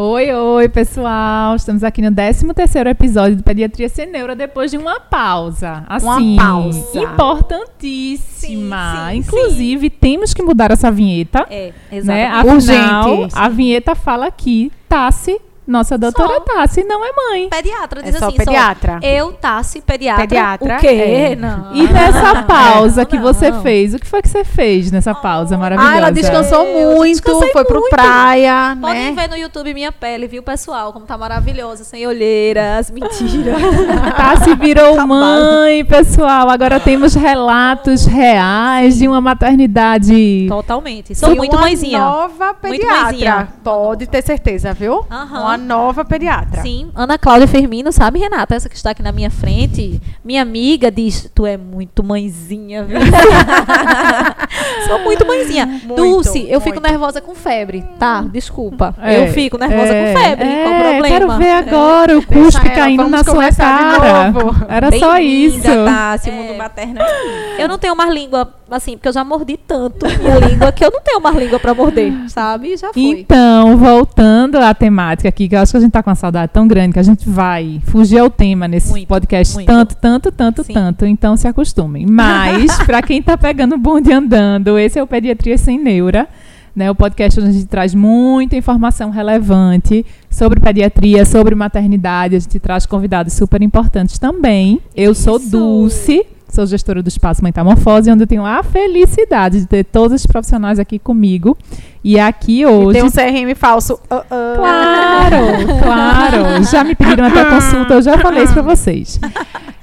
Oi, oi, pessoal. Estamos aqui no 13º episódio do Pediatria Sem Neura depois de uma pausa. Assim, Uma pausa. importantíssima. Sim, sim, Inclusive, temos que mudar essa vinheta, É, né? exatamente. Afinal, Urgente. a vinheta fala que Tassi, nossa doutora Tassi, não é mãe. Pediatra, diz É só assim, pediatra. eu, Tassi, pediatra. Pediatra, O quê? é. Não. E nessa pausa que não. você fez, o que foi que você fez nessa pausa maravilhosa? Ah, ela descansou Eu muito, foi pro muito. praia, Podem né? ver no YouTube minha pele, viu, pessoal? Como tá maravilhosa, sem olheiras, mentira. Tassi virou Acabado. mãe, pessoal. Agora temos relatos reais de uma maternidade. Totalmente. Sou E muito uma mãezinha. nova pediatra. mãezinha. Pode ter certeza, viu? Aham. Uma nova pediatra. Sim, Ana Cláudia Firmino, sabe, Renata? Essa que está aqui na minha frente. Minha amiga diz: Tu é muito mãezinha, viu? Sou muito mãezinha. Muito, Dulce, eu fico nervosa com febre. Tá, desculpa. É, eu fico nervosa é, com febre. Qual o é, problema? Quero ver É. agora o cuspe caindo na sua cara. novo. Era só isso. Tá, mundo materno. Eu não tenho mais língua, assim, porque eu já mordi tanto minha língua que eu não tenho mais língua pra morder, sabe? Já foi. Então, voltando à temática aqui, que eu acho que a gente tá com uma saudade tão grande que a gente vai fugir ao tema nesse Muito, podcast muito. tanto, tanto, tanto, Sim. tanto. Então se acostumem. Mas, pra quem tá pegando o bonde andando, esse é o Pediatria Sem Neura. Né, o podcast onde a gente traz muita informação relevante sobre pediatria, sobre maternidade. A gente traz convidados super importantes também. Eu sou Isso. Dulce, sou gestora do Espaço Metamorfose, onde eu tenho a felicidade de ter todos os profissionais aqui comigo. E aqui E hoje. tem um CRM falso. Ah, ah. Claro, claro. Já me pediram até consulta, eu já falei isso pra vocês.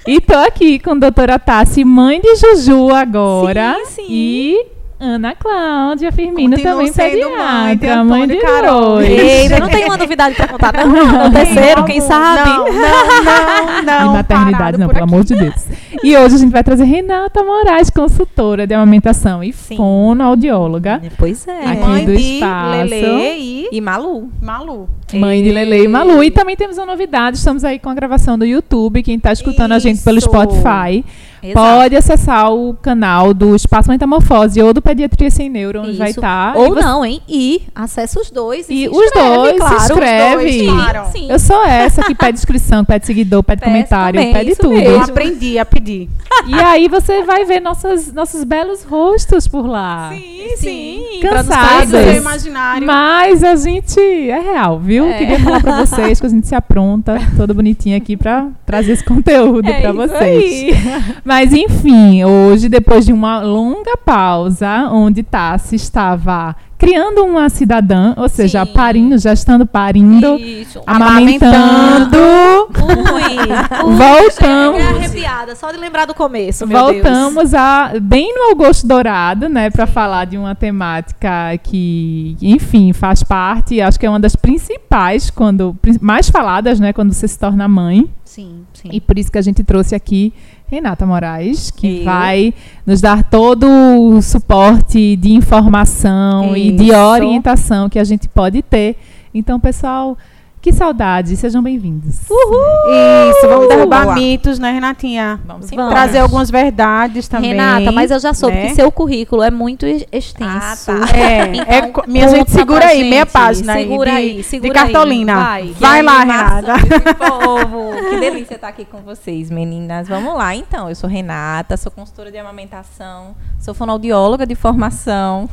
E tô aqui com a doutora Tassi, mãe de Juju agora. Sim, sim. E Ana Cláudia Firmino Continuo também mãe de pediatra, Antônio mãe de Carol. Eita, não tenho uma novidade pra contar, não. No terceiro, quem sabe? Não, não, não, não. de maternidade, não, pelo aqui. amor de Deus. E hoje a gente vai trazer Renata Moraes, consultora de amamentação e Sim. fonoaudióloga. Pois é. Aqui Mãe do de espaço. Lelê e E Malu. Malu. Mãe de Lele e Malu. E também temos uma novidade, estamos aí com a gravação do YouTube. Quem está escutando a gente pelo Isso. Spotify Exato. pode acessar o canal do Espaço Metamorfose ou do Pediatria Sem Neuro, onde vai Isso. estar. Ou não, hein? E acessa os dois. E se os inscreve, dois, se claro. inscreve. Os dois, claro. Sim. Eu sou essa que pede inscrição, pede seguidor, pede Peço comentário, também, pede isso tudo. mesmo. Eu aprendi a pedir. E aí você vai ver nossas, nossos belos rostos por lá. Sim, sim. Cansadas. Sai do seu imaginário. Mas a gente é real, viu? É. Queria falar pra vocês que a gente se apronta toda bonitinha aqui pra trazer esse conteúdo É pra isso vocês. aí. Mas enfim, hoje, depois de uma longa pausa, onde Tassi estava criando uma cidadã, ou seja, Sim. parindo, já estando parindo, Isso. amamentando. Ui. Ui. Voltamos. Cheguei arrepiada, só de lembrar do começo, meu Deus. Voltamos a bem no Augusto Dourado, né, para falar de uma temática que, enfim, faz parte, acho que é uma das principais quando mais faladas, né, quando você se torna mãe. Sim, sim. E por isso que a gente trouxe aqui Renata Moraes, que Eu. vai nos dar todo o suporte de informação e de Isso. orientação que a gente pode ter. Então, pessoal, que saudade, sejam bem-vindos. Isso, vamos derrubar Boa. mitos, né, Renatinha? Vamos Vamos. Trazer algumas verdades também. Renata, mas eu já soube né? que seu currículo é muito ex- extenso. Ah, tá. É, Então, é minha gente, segura aí, meia gente. página aí Segura de, aí, segura de cartolina. aí. Vai. Vai, lá, Renata. povo. Que delícia estar aqui com vocês, meninas. Vamos lá, então. Eu sou Renata, sou consultora de amamentação, sou fonoaudióloga de formação,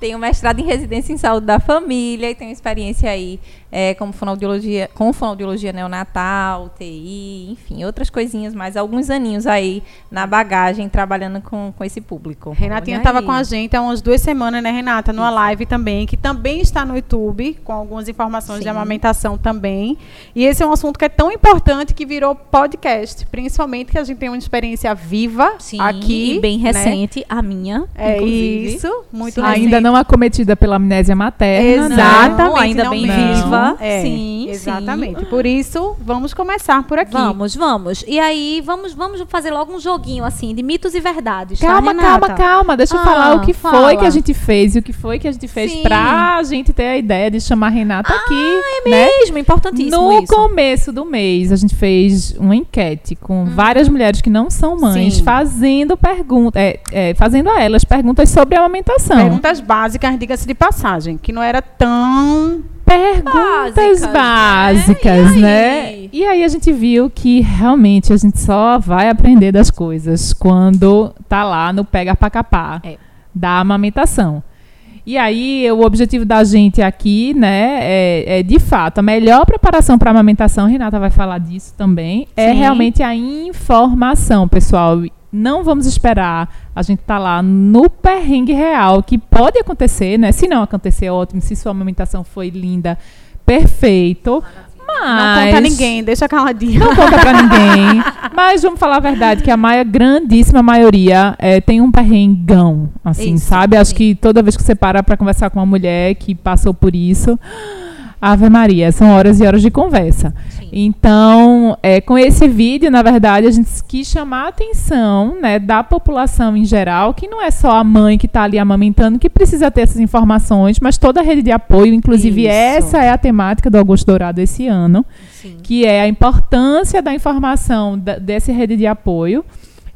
tenho mestrado em residência em saúde da família e tenho experiência aí eh, como fonoaudiologia, com fonoaudiologia neonatal, TI, enfim, outras coisinhas mais, alguns aninhos aí na bagagem, trabalhando com, com esse público. Renatinha estava com a gente há umas duas semanas, né, Renata? Numa live também, que também está no YouTube, com algumas informações de Sim. amamentação também. E esse é um assunto que é tão importante que virou podcast, principalmente que a gente tem uma experiência viva Sim, aqui. e bem né? recente, a minha, É inclusive. isso, muito Ainda recente. não acometida pela amnésia materna. né? Exatamente, Não, ainda não bem viva. É, Sim, exatamente. Por isso, vamos começar por aqui. Vamos, vamos. E aí, vamos, vamos fazer logo um joguinho, assim, de mitos e verdades, tá, Calma, Renata? calma, calma. Deixa eu Ah, falar o que foi fala. que a gente fez e o que foi que a gente fez Sim. pra gente ter a ideia de chamar a Renata aqui. É né? mesmo, importantíssimo No isso. começo do mês, a gente fez uma enquete com várias mulheres que não são mães, Sim. fazendo perguntas, fazendo a elas perguntas sobre a amamentação. Perguntas básicas, diga-se de passagem, que não era tão Perguntas Básicas, básicas, né? né? E aí? E aí a gente viu que realmente a gente só vai aprender das coisas quando tá lá no pega pra capar É. da amamentação. E aí, o objetivo da gente aqui, né, é, é, de fato, a melhor preparação para amamentação, Renata vai falar disso também, é Sim. realmente a informação, pessoal. Não vamos esperar a gente tá lá no perrengue real, que pode acontecer, né? Se não acontecer, ótimo. Se sua amamentação foi linda, perfeito. Mas... Não conta ninguém, deixa caladinho. Não conta pra ninguém. Mas vamos falar a verdade, que a maia, grandíssima maioria é, tem um perrengão, assim, Isso, sabe? Acho sim. que toda vez que você para pra conversar com uma mulher que passou por isso, Ave Maria, são horas e horas de conversa. Sim. Então, é, com esse vídeo, na verdade, a gente quis chamar a atenção né, da população em geral, que não é só a mãe que está ali amamentando que precisa ter essas informações, mas toda a rede de apoio, inclusive Isso. essa é a temática do Augusto Dourado esse ano Sim. que é a importância da informação da, dessa rede de apoio.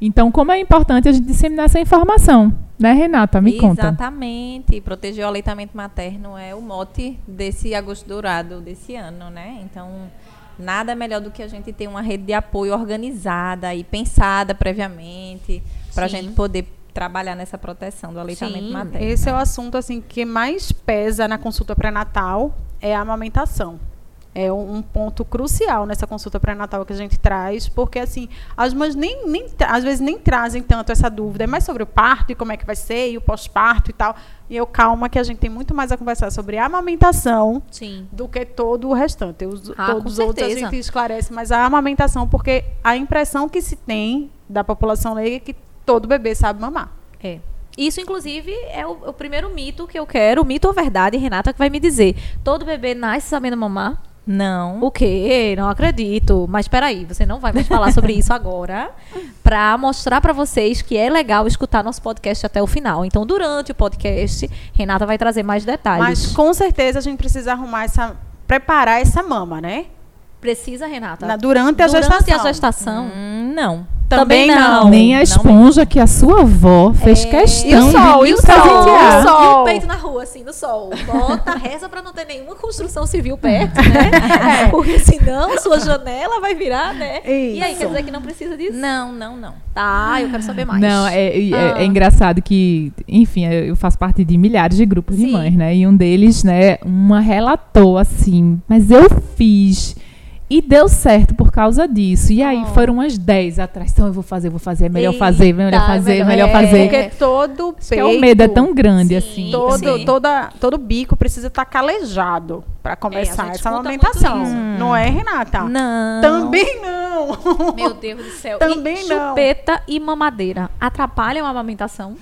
Então, como é importante a gente disseminar essa informação, né, Renata? Me conta. Exatamente. Proteger o aleitamento materno é o mote desse agosto dourado desse ano, né? Então, nada melhor do que a gente ter uma rede de apoio organizada e pensada previamente para a gente poder trabalhar nessa proteção do aleitamento Sim, materno. Esse é o assunto assim que mais pesa na consulta pré-natal é a amamentação. É um ponto crucial nessa consulta pré-natal que a gente traz, porque assim, as mães nem, nem às vezes nem trazem tanto essa dúvida, é mais sobre o parto e como é que vai ser, e o pós-parto e tal. E eu calma que a gente tem muito mais a conversar sobre a amamentação Sim. do que todo o restante. Os, Ah, todos os outros a gente esclarece, mas a amamentação, porque a impressão que se tem da população leiga é que todo bebê sabe mamar. É. Isso, inclusive, é o, o primeiro mito que eu quero, o mito ou verdade, Renata, que vai me dizer. Todo bebê nasce sabendo mamar? Não. O quê? Não acredito. Mas peraí, você não vai mais falar sobre isso agora pra mostrar pra vocês que é legal escutar nosso podcast até o final. Então, durante o podcast, Renata vai trazer mais detalhes. Mas com certeza a gente precisa arrumar essa. preparar essa mama, né? Precisa, Renata? Na- durante a Durante gestação. a gestação. Hum, não. Também Também não. não. Nem a não esponja que a sua avó fez É. questão E o sol, de e o sol, e o sol. E o peito na rua, assim, no sol. Bota, reza pra não ter nenhuma construção civil perto, né? Porque senão sua janela vai virar, né? E aí, Isso. quer dizer que não precisa disso? Não, não, não. Tá, eu quero saber mais. Não, é, é- é Ah. engraçado que, enfim, eu faço parte de milhares de grupos de Sim. mães, né? E um deles, né, uma relatou assim, mas eu fiz e deu certo por causa disso. E aí Oh. foram umas 10 atrás. Então eu vou fazer, vou fazer, é melhor Eita, fazer, melhor fazer, melhor- melhor fazer. Porque todo Acho que peito. é o medo é tão grande Sim. assim. Todo, Sim. toda, todo bico precisa estar calejado para começar É, essa muito isso. Não é, Renata? Não. Também não. Meu Deus do céu. Também e não. chupeta e mamadeira atrapalham a amamentação?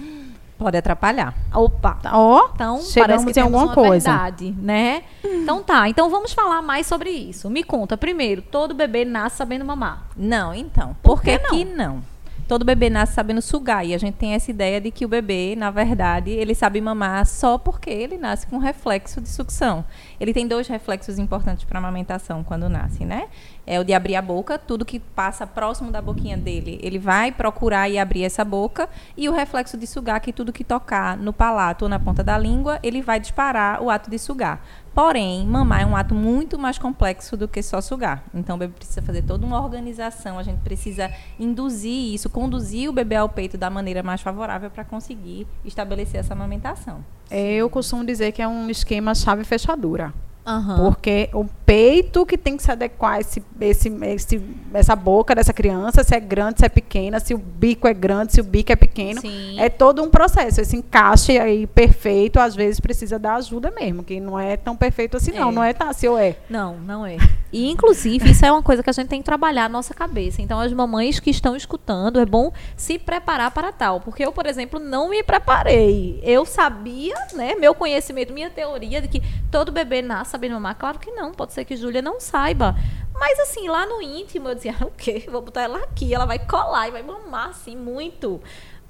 Pode atrapalhar. Opa. Ó, Então, Chegamos parece que em temos alguma uma coisa. verdade, né? Então tá, então vamos falar mais sobre isso. Me conta, primeiro, todo bebê nasce sabendo mamar. Não, então. Por que, que não? Todo bebê nasce sabendo sugar. E a gente tem essa ideia de que o bebê, na verdade, ele sabe mamar só porque ele nasce com reflexo de sucção. Ele tem dois reflexos importantes para a amamentação quando nasce, né? É o de abrir a boca, tudo que passa próximo da boquinha dele, ele vai procurar e abrir essa boca. E o reflexo de sugar, que tudo que tocar no palato ou na ponta da língua, ele vai disparar o ato de sugar. Porém, mamar é um ato muito mais complexo do que só sugar. Então, o bebê precisa fazer toda uma organização, a gente precisa induzir isso, conduzir o bebê ao peito da maneira mais favorável para conseguir estabelecer essa amamentação. eu costumo dizer que é um esquema chave fechadura. Aham. Porque o peito que tem que se adequar a esse, esse, esse, essa boca dessa criança, se é grande, se é pequena, se o bico é grande, se o bico é pequeno. Sim. É todo um processo. Esse encaixe aí perfeito, às vezes precisa da ajuda mesmo, que não é tão perfeito assim, não. É. Não é Tassi, ou é? Não, não é. E, inclusive, isso é uma coisa que a gente tem que trabalhar a nossa cabeça. Então, as mamães que estão escutando, é bom se preparar para tal. Porque eu, por exemplo, não me preparei. Eu sabia, né, meu conhecimento, minha teoria de que todo bebê nasce sabendo mamar. Claro que não, pode ser que Júlia não saiba. Mas, assim, lá no íntimo, eu dizia, o quê? Vou botar ela aqui, ela vai colar e vai mamar, assim, muito.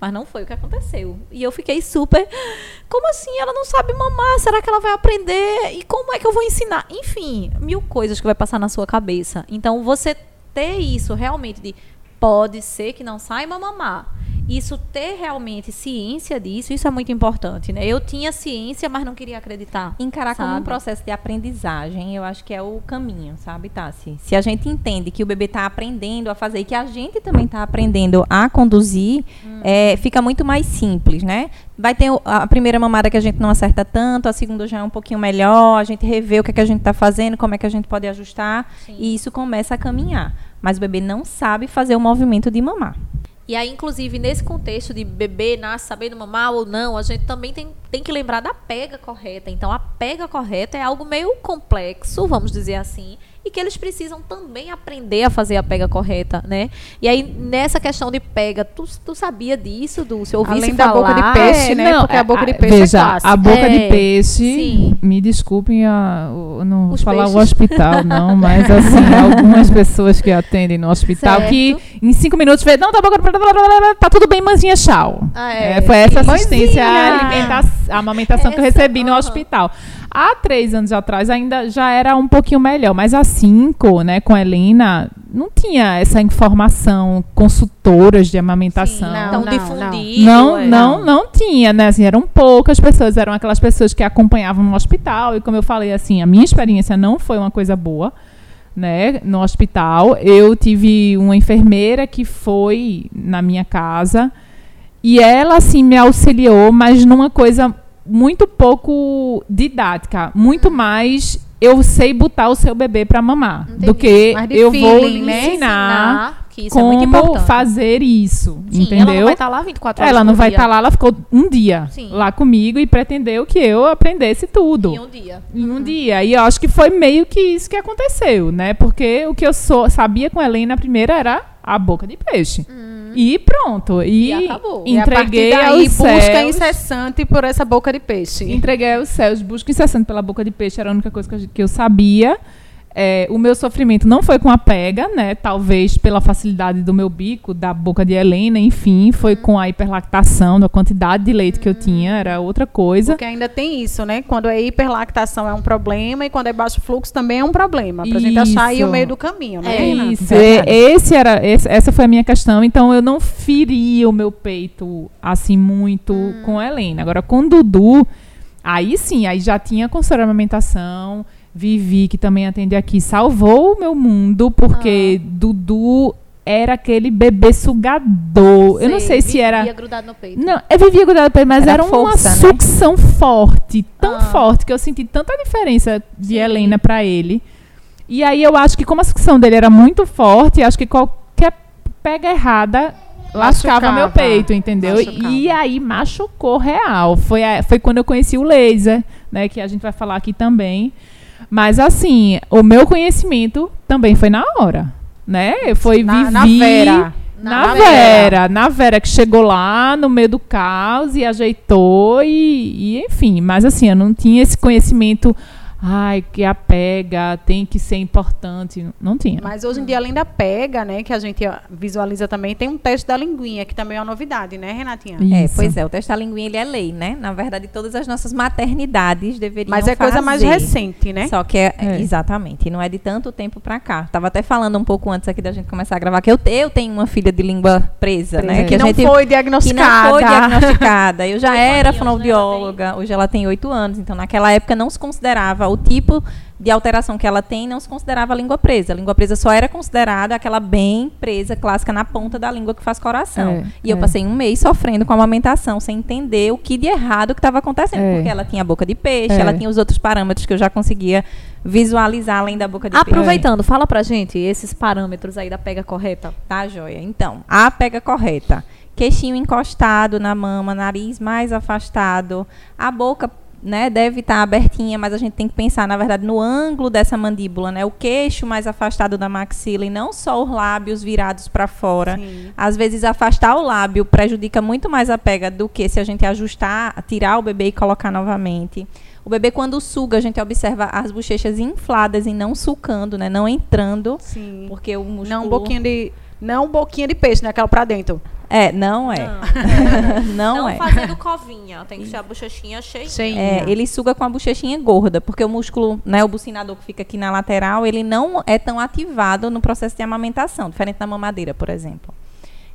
Mas não foi o que aconteceu. E eu fiquei super. Como assim? Ela não sabe mamar? Será que ela vai aprender? E como é que eu vou ensinar? Enfim, mil coisas que vai passar na sua cabeça. Então, você ter isso realmente de pode ser que não saiba mamar. Isso ter realmente ciência disso, isso é muito importante, né? Eu tinha ciência, mas não queria acreditar. Encarar como um sabe? processo de aprendizagem, eu acho que é o caminho, sabe, Tassi? Se a gente entende que o bebê está aprendendo a fazer e que a gente também está aprendendo a conduzir, é, fica muito mais simples, né? Vai ter a primeira mamada que a gente não acerta tanto, a segunda já é um pouquinho melhor, a gente revê o que, é que a gente está fazendo, como é que a gente pode ajustar, e isso começa a caminhar. Mas o bebê não sabe fazer o movimento de mamar. E aí, inclusive, nesse contexto de bebê nasce sabendo mamar ou não, a gente também tem, tem que lembrar da pega correta. Então, a pega correta é algo meio complexo, vamos dizer assim, e que eles precisam também aprender a fazer a pega correta, né? E aí, nessa questão de pega, tu, tu sabia disso, Dulce? Ouvisse Além da falar? boca de peixe, né? Porque a boca de peixe veja, é clássica. a boca É, de peixe, sim. me desculpem, a, o- não vou Os falar o peixes. hospital, não, mas assim, algumas pessoas que atendem no hospital Certo. que em cinco minutos vê, não, tá, boca, tá tudo bem, manzinha, tchau. Ah, é. É, foi essa assistência Mãezinha. à amamentação que eu Essa, recebi no aham. hospital. Há três anos atrás ainda já era um pouquinho melhor, mas há cinco, né, com a Helena, não tinha essa informação, consultoras de amamentação. Sim, não, difundido. Não, é. não, não tinha, né? Assim, eram poucas pessoas, eram aquelas pessoas que acompanhavam no hospital. E como eu falei, assim, a minha experiência não foi uma coisa boa, né? No hospital, eu tive uma enfermeira que foi na minha casa e ela, assim, me auxiliou, mas numa coisa muito pouco didática, muito mais eu sei botar o seu bebê para mamar do Entendi. que Mais de eu vou feeling, lhe né? Que isso é como muito importante. fazer isso, Sim, entendeu? Ela não vai estar lá 24 horas Ela não vai estar lá, ela ficou um dia Sim. lá comigo e pretendeu que eu aprendesse tudo em um dia. em um dia. E eu acho que foi meio que isso que aconteceu, né? Porque o que eu sou, sabia com a Helena primeiro era a boca de peixe. E pronto. E, E acabou. E a entreguei daí, aos busca céus. incessante por essa boca de peixe. Entreguei aos céus, busco incessante pela boca de peixe, era a única coisa que eu sabia. É, o meu sofrimento não foi com a pega, né? Talvez pela facilidade do meu bico, da boca de Helena, enfim, foi com a hiperlactação, da quantidade de leite que eu tinha, era outra coisa. Porque ainda tem isso, né? Quando é hiperlactação é um problema e quando é baixo fluxo também é um problema. Pra gente achar aí o Isso. meio do caminho, né? É? Isso, Verdade. e- esse era, esse- essa foi a minha questão. Então eu não feria o meu peito assim muito com a Helena. Agora com o Dudu, aí sim, aí já tinha de amamentação. Vivi, que também atende aqui, salvou o meu mundo, porque Dudu era aquele bebê sugador. eu não sei se era. Vivia grudado no peito. Não, eu vivia grudado pra ele, mas Era era, força, uma né? sucção forte, tão Ah. forte, que eu senti tanta diferença de Helena pra ele. E aí eu acho que como a sucção dele era muito forte, acho que qualquer pega errada lascava Machucava. meu peito, entendeu? Machucava. E aí machucou real. Foi, a- foi quando eu conheci o laser, né, que a gente vai falar aqui também. Mas assim, o meu conhecimento também foi na hora, né? Foi Na, vivi na Vera. na, Na Vera. Vera. na Vera que chegou lá no meio do caos e ajeitou e, e, enfim, mas assim, eu não tinha esse conhecimento, ai, que a pega tem que ser importante, não tinha. Mas hoje em dia, além da pega, né, que a gente ó, visualiza também, tem um teste da linguinha, que também é uma novidade, né, Renatinha? É, Isso. pois é, o teste da linguinha ele é lei, né? Na verdade, todas as nossas maternidades deveriam Mas é coisa mais fazer. recente, né? Só que é, É. exatamente, não é de tanto tempo pra cá. Tava até falando um pouco antes aqui da gente começar a gravar que eu, eu tenho uma filha de língua presa, né? que, Que a não gente foi que diagnosticada. não foi diagnosticada. Eu já era né, fonoaudióloga, hoje ela tem oito anos. Então, naquela época não se considerava o tipo de alteração que ela tem, não se considerava língua presa. A língua presa só era considerada aquela bem presa, clássica, na ponta da língua que faz coração. É, e eu é. passei um mês sofrendo com a amamentação, sem entender o que de errado que estava acontecendo. É. Porque ela tinha boca de peixe, É. ela tinha os outros parâmetros que eu já conseguia visualizar além da boca de peixe. Aproveitando, fala pra gente esses parâmetros aí da pega correta. Tá, joia. Então, a pega correta. Queixinho encostado na mama, nariz mais afastado, a boca né, deve estar abertinha, mas a gente tem que pensar, na verdade, no ângulo dessa mandíbula, né? O queixo mais afastado da maxila e não só os lábios virados para fora. Sim. Às vezes afastar o lábio prejudica muito mais a pega do que se a gente ajustar, tirar o bebê e colocar novamente. O bebê quando suga, a gente observa as bochechas infladas e não sulcando, né? Não entrando, Sim. porque o músculo Não um boquinha de. Não boquinha de peixe, né? Aquela pra dentro. É, não é. Não, é. fazendo covinha, tem que ser a bochechinha cheia. É, ele suga com a bochechinha gorda, porque o músculo, né, o bucinador que fica aqui na lateral, ele não é tão ativado no processo de amamentação, diferente da mamadeira, por exemplo.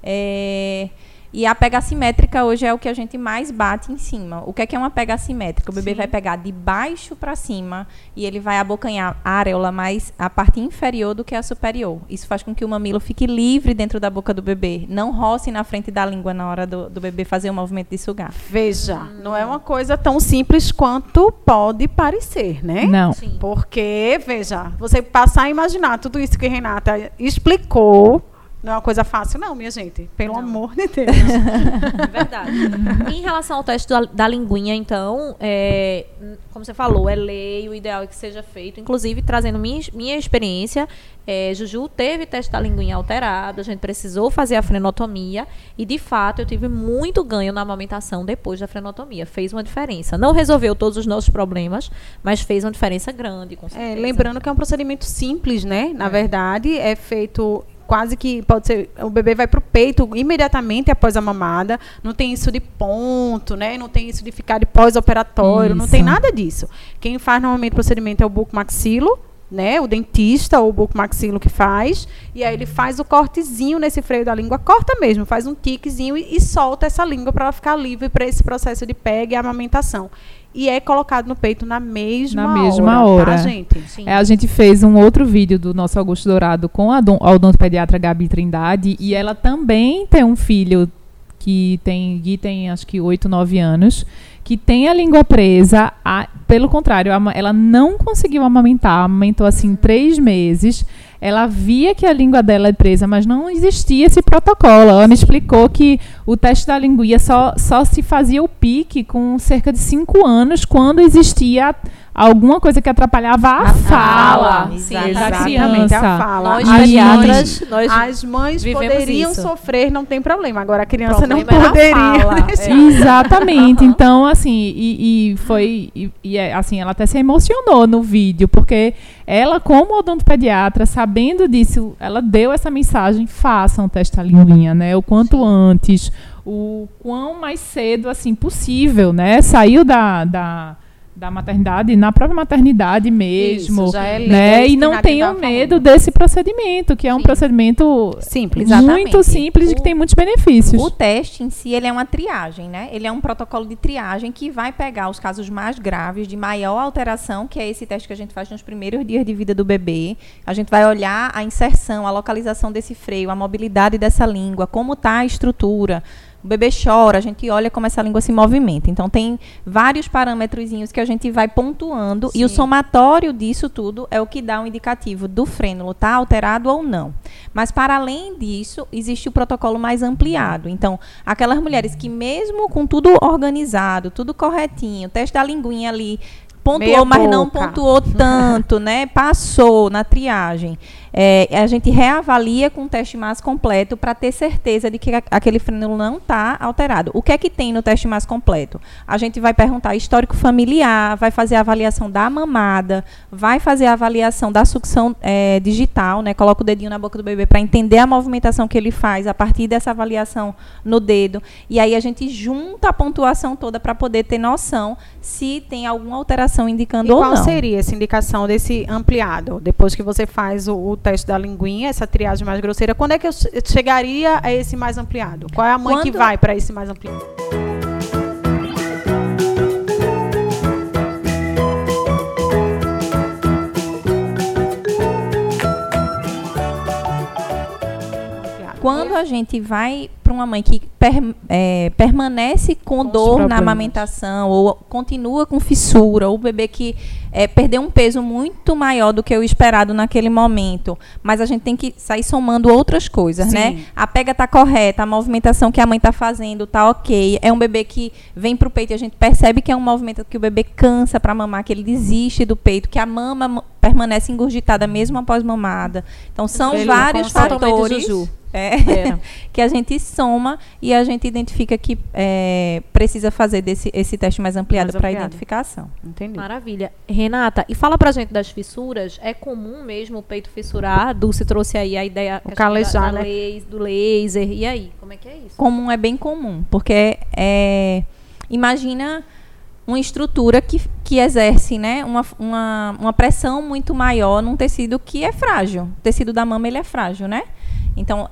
É, e a pega assimétrica hoje é o que a gente mais bate em cima. O que é, que é uma pega assimétrica? O bebê vai pegar de baixo para cima e ele vai abocanhar a areola mais a parte inferior do que a superior. Isso faz com que o mamilo fique livre dentro da boca do bebê, não roce na frente da língua na hora do, do bebê fazer o movimento de sugar. Veja, não é uma coisa tão simples quanto pode parecer, né? Não. Sim. Porque, veja, você passar a imaginar tudo isso que Renata explicou, não é uma coisa fácil, não, minha gente. Pelo amor de Deus. É verdade. em relação ao teste da, da linguinha, então, é, como você falou, é lei, o ideal é que seja feito. Inclusive, trazendo minha, minha experiência, é, Juju teve teste da linguinha alterado, a gente precisou fazer a frenotomia e, de fato, eu tive muito ganho na amamentação depois da frenotomia. Fez uma diferença. Não resolveu todos os nossos problemas, mas fez uma diferença grande, com É, certeza. lembrando que é um procedimento simples, né? Na verdade, é feito quase que pode ser o bebê vai para o peito imediatamente após a mamada. Não tem isso de ponto né? Não tem isso de ficar de pós-operatório não tem nada disso. Quem faz normalmente o procedimento é o bucomaxilo né? O dentista ou o bucomaxilo que faz. E aí ele faz o cortezinho nesse freio da língua corta mesmo faz um tiquezinho e, e solta essa língua para ela ficar livre para esse processo de pega e amamentação e é colocado no peito na mesma Na mesma hora, hora. tá, gente. É, a gente fez um outro vídeo do nosso Augusto Dourado com a, don- a odontopediatra Gabi Trindade e ela também tem um filho que tem, Gui tem acho que 8, 9 anos, que tem a língua presa. a- pelo contrário, ela não conseguiu amamentar, amamentou assim três meses. Ela via que a língua dela é presa, mas não existia esse protocolo. Ela me explicou que o teste da linguia só, só se fazia o pique com cerca de cinco anos, quando existia alguma coisa que atrapalhava a, fala. Sim, da Exatamente, a fala. Nós, Aí- pediatras, nós As mães poderiam isso. sofrer, não tem problema. Agora a criança não a poderia. fala, deixar. é. Exatamente. Então, assim, e, e foi. E, e é, assim, ela até se emocionou no vídeo, porque ela, como odontopediatra, sabendo disso, ela deu essa mensagem: façam da linguinha, né? O quanto antes, o quão mais cedo, assim, possível, né? Saiu da. da da maternidade, na própria maternidade mesmo, Isso, já é né? isso E não tenham medo desse procedimento, que é um Sim. procedimento Simples. Exatamente. muito simples e que tem muitos benefícios. O teste em si, ele é uma triagem, né? Ele é um protocolo de triagem que vai pegar os casos mais graves, de maior alteração, que é esse teste que a gente faz nos primeiros dias de vida do bebê. A gente vai olhar a inserção, a localização desse freio, a mobilidade dessa língua, como está a estrutura. O bebê chora, a gente olha como essa língua se movimenta. Então, tem vários parâmetrozinhos que a gente vai pontuando e o somatório disso tudo é o que dá um indicativo do frênulo está alterado ou não. Mas, para além disso, existe o protocolo mais ampliado. Então, aquelas mulheres que, mesmo com tudo organizado, tudo corretinho, teste da linguinha ali, pontuou, Meia mas não pontuou tanto, né? Passou na triagem. É, a gente reavalia com o teste mais completo para ter certeza de que aquele frênulo não está alterado. O que é que tem no teste mais completo? A gente vai perguntar histórico familiar, vai fazer a avaliação da mamada, vai fazer a avaliação da sucção é, digital, né? Coloca o dedinho na boca do bebê para entender a movimentação que ele faz a partir dessa avaliação no dedo. E aí a gente junta a pontuação toda para poder ter noção se tem alguma alteração indicando E ou qual não. seria essa indicação desse ampliado? Depois que você faz o, o teste da linguinha, essa triagem mais grosseira, quando é que eu che- chegaria a esse mais ampliado? Qual é a mãe que Quando- vai para esse mais ampliado? A gente vai para uma mãe que per- é, permanece com, Com dor na amamentação, ou continua com fissura, ou o bebê que é, perdeu um peso muito maior do que o esperado naquele momento, mas a gente tem que sair somando outras coisas, Sim. né? A pega tá correta, a movimentação que a mãe tá fazendo tá ok. É um bebê que vem pro peito e a gente percebe que é um movimento que o bebê cansa para mamar, que ele desiste do peito, que a mama permanece engurgitada mesmo após mamada. Então são Ele vários fatores é, Era. que a gente soma e a gente identifica que é, precisa fazer desse, esse teste mais ampliado para identificação. Entendi. Maravilha. Renata, e fala pra gente das fissuras. É comum mesmo o peito fissurar? A Dulce trouxe aí a ideia O calejar, da, da né? lais- do laser. E aí, como é que é isso? comum é bem comum, porque é, imagina uma estrutura que, que exerce né, uma, uma, uma pressão muito maior num tecido que é frágil. O tecido da mama ele é frágil, né? Então,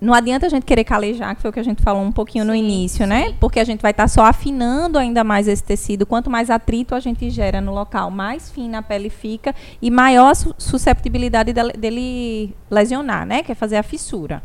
não adianta a gente querer calejar, que foi o que a gente falou um pouquinho no Sim, início, né? sim. Porque a gente vai estar só afinando ainda mais esse tecido. Quanto mais atrito a gente gera no local, mais fina a pele fica e maior a su- susceptibilidade dele, lesionar, né? Que é fazer a fissura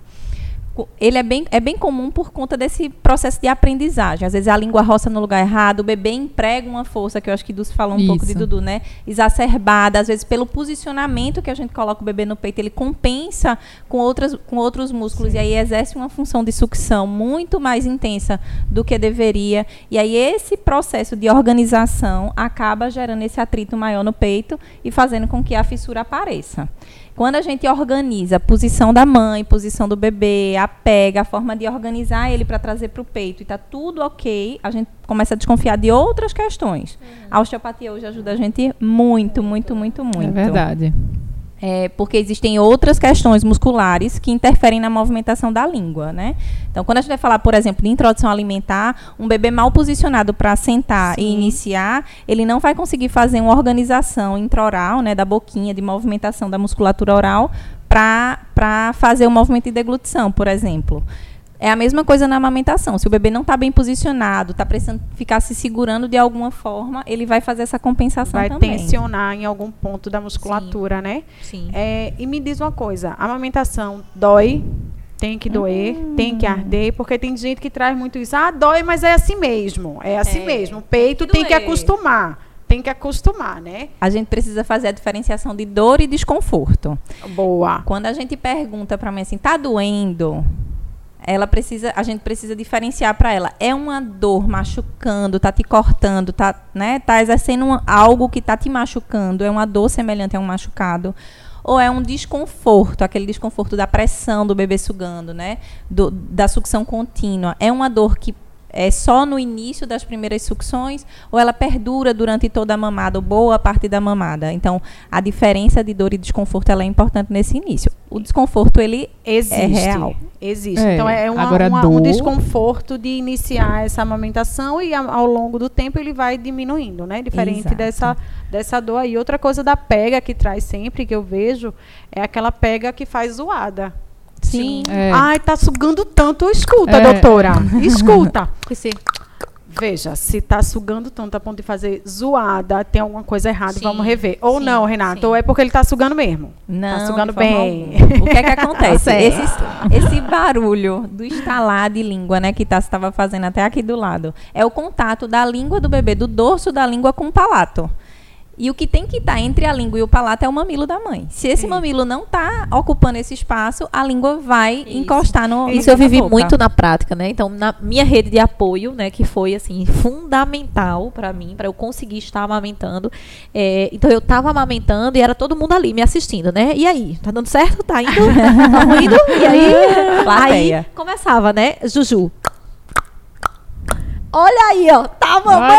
ele é bem, é bem comum por conta desse processo de aprendizagem. Às vezes a língua roça no lugar errado, o bebê emprega uma força, que eu acho que Dulce falou um pouco de Isso. Dudu, né? Exacerbada, às vezes pelo posicionamento que a gente coloca o bebê no peito, ele compensa com, outras, com outros músculos e aí exerce uma função de sucção muito mais intensa do que deveria. E aí esse processo de organização acaba gerando esse atrito maior no peito e fazendo com que a fissura apareça. Quando a gente organiza a posição da mãe, posição do bebê, a pega, a forma de organizar ele para trazer para o peito e está tudo ok, a gente começa a desconfiar de outras questões. A osteopatia hoje ajuda a gente muito, muito, muito, muito. É verdade. É, porque existem outras questões musculares que interferem na movimentação da língua, né? Então, quando a gente vai falar, por exemplo, de introdução alimentar, um bebê mal posicionado para sentar e iniciar, ele não vai conseguir fazer uma organização intraoral, né, da boquinha, de movimentação da musculatura oral, para fazer o movimento de deglutição, por exemplo. É a mesma coisa na amamentação. Se o bebê não está bem posicionado, está precisando ficar se segurando de alguma forma, ele vai fazer essa compensação Vai também. tensionar em algum ponto da musculatura, né? Sim. É, e me diz uma coisa, a amamentação dói, tem que doer, tem que arder, porque tem gente que traz muito isso. Ah, dói, mas é assim mesmo. É assim É, mesmo. O peito que tem que acostumar. Tem que acostumar, né? A gente precisa fazer a diferenciação de dor e desconforto. Boa. Quando a gente pergunta para mãe assim, tá doendo? Ela precisa, a gente precisa diferenciar para ela. É uma dor machucando, tá te cortando, tá, né? Tá exercendo uma- algo que tá te machucando. É uma dor semelhante a um machucado. Ou é um desconforto, aquele desconforto da pressão do bebê sugando, né? Do- da sucção contínua. É uma dor que é só no início das primeiras sucções ou ela perdura durante toda a mamada ou boa parte da mamada. Então, a diferença de dor e desconforto ela é importante nesse início. O desconforto ele Existe. É real. Existe. É, então é uma- agora uma- dor- um desconforto de iniciar essa amamentação e ao longo do tempo ele vai diminuindo, né? Diferente Exato. dessa, dessa dor aí. Outra coisa da pega que traz sempre, que eu vejo, é aquela pega que faz zoada. Sim, É. Ai, tá sugando tanto. Escuta, É. doutora. Escuta. Esse- Veja, se tá sugando tanto a ponto de fazer zoada, tem alguma coisa errada, Sim, vamos rever. Ou sim, não, Renato, sim. ou é porque ele tá sugando mesmo. Não, tá sugando bem. alguma. O que é que acontece? Tá esse, esse barulho do estalar de língua, né, que Tassi estava fazendo até aqui do lado, é o contato da língua do bebê, do dorso da língua com o palato. E o que tem que estar entre a língua e o palato é o mamilo da mãe. Se esse mamilo não está ocupando esse espaço, a língua vai Isso. encostar no. Isso no eu vivi boca. muito na prática, né? Então, na minha rede de apoio, né, que foi assim fundamental pra mim, pra eu conseguir estar amamentando. é, então eu tava amamentando e era todo mundo ali me assistindo, né? E aí, tá dando certo? Tá indo? Tá indo? E aí, aí começava, né? Juju. Olha aí, ó, tá mamando.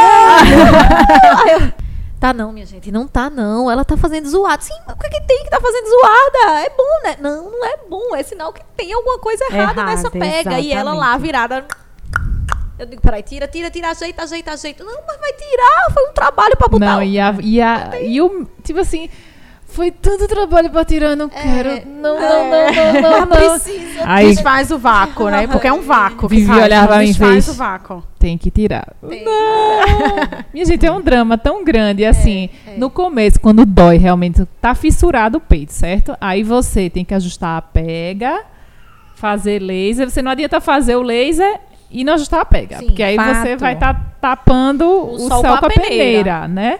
Tá não, minha gente, não tá não. Ela tá fazendo zoada. Sim, mas o que, que tem que tá fazendo zoada? É bom, né? Não, não é bom. É sinal que tem alguma coisa errada, Errada, nessa pega. E ela lá exatamente. virada. Eu digo, peraí, tira, tira, tira, ajeita, ajeita, ajeita. Não, mas vai tirar. Foi um trabalho pra botar. Não, e, a, e, a, e o. Tipo assim. Foi tanto trabalho pra tirar, eu não quero. Não, não, não, não, não, não. Precisa. Aí Desfaz o vácuo, né? Porque é um vácuo. que Vivi olhava pra mim e Desfaz fez- o vácuo. tem que tirar. Não! Minha gente, é um drama tão grande. Assim, no começo, quando dói realmente, tá fissurado o peito, certo? Aí você tem que ajustar a pega, fazer laser. Você não adianta fazer o laser e não ajustar a pega. Sim, porque aí você fato. vai estar tapando o, sol, com a peneira, né?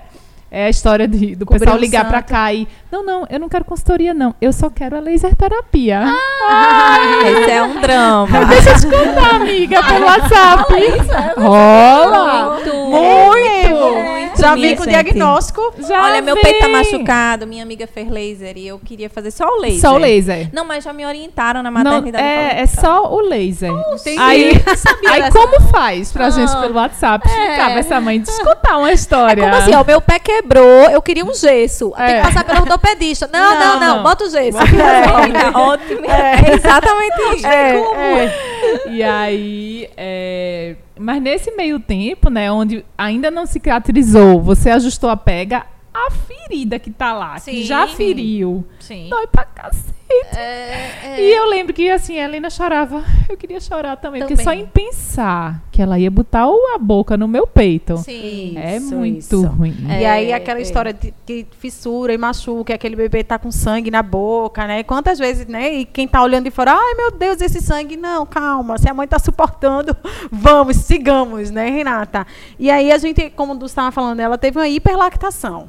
É a história de- do Cobrir pessoal ligar pra santo. cá e. Não, não, eu não quero consultoria, não. Eu só quero a laser terapia. Esse é um drama. Deixa eu te contar, amiga, pelo WhatsApp. Rola! Muito! Já minha vem com o gente. diagnóstico. Já Olha, meu peito tá machucado, minha amiga fez laser e eu queria fazer só o laser. Só o laser. Não, mas já me orientaram na Não, maternidade. é, Falei, é só o laser. Entendi. Aí, aí como faz pra gente pelo WhatsApp explicar pra essa mãe? Deixa eu contar uma história. Como assim, ó, meu pé quebrou, eu queria um gesso. Tem É. que passar pelo ortopedista. Não, não, Não, não, não. bota o gesso. Ótimo, ótimo. É exatamente isso. É, é. E aí, é, mas nesse meio tempo, né, onde ainda não cicatrizou, você ajustou a pega, a ferida que tá lá, que Sim. já feriu, Sim. dói pra cacete. É, E eu lembro que assim, a Helena chorava. Eu queria chorar também, porque Também. só em pensar que ela ia botar a boca no meu peito. Sim. é Isso, muito isso. ruim. E aí É, aquela é. história de que fissura e machuca, aquele bebê tá com sangue na boca, né? Quantas vezes, né? E quem tá olhando de fora, ai meu Deus, esse sangue, não, calma, se a mãe tá suportando, vamos, sigamos, né, Renata? E aí a gente, como o estava falando, ela teve uma hiperlactação.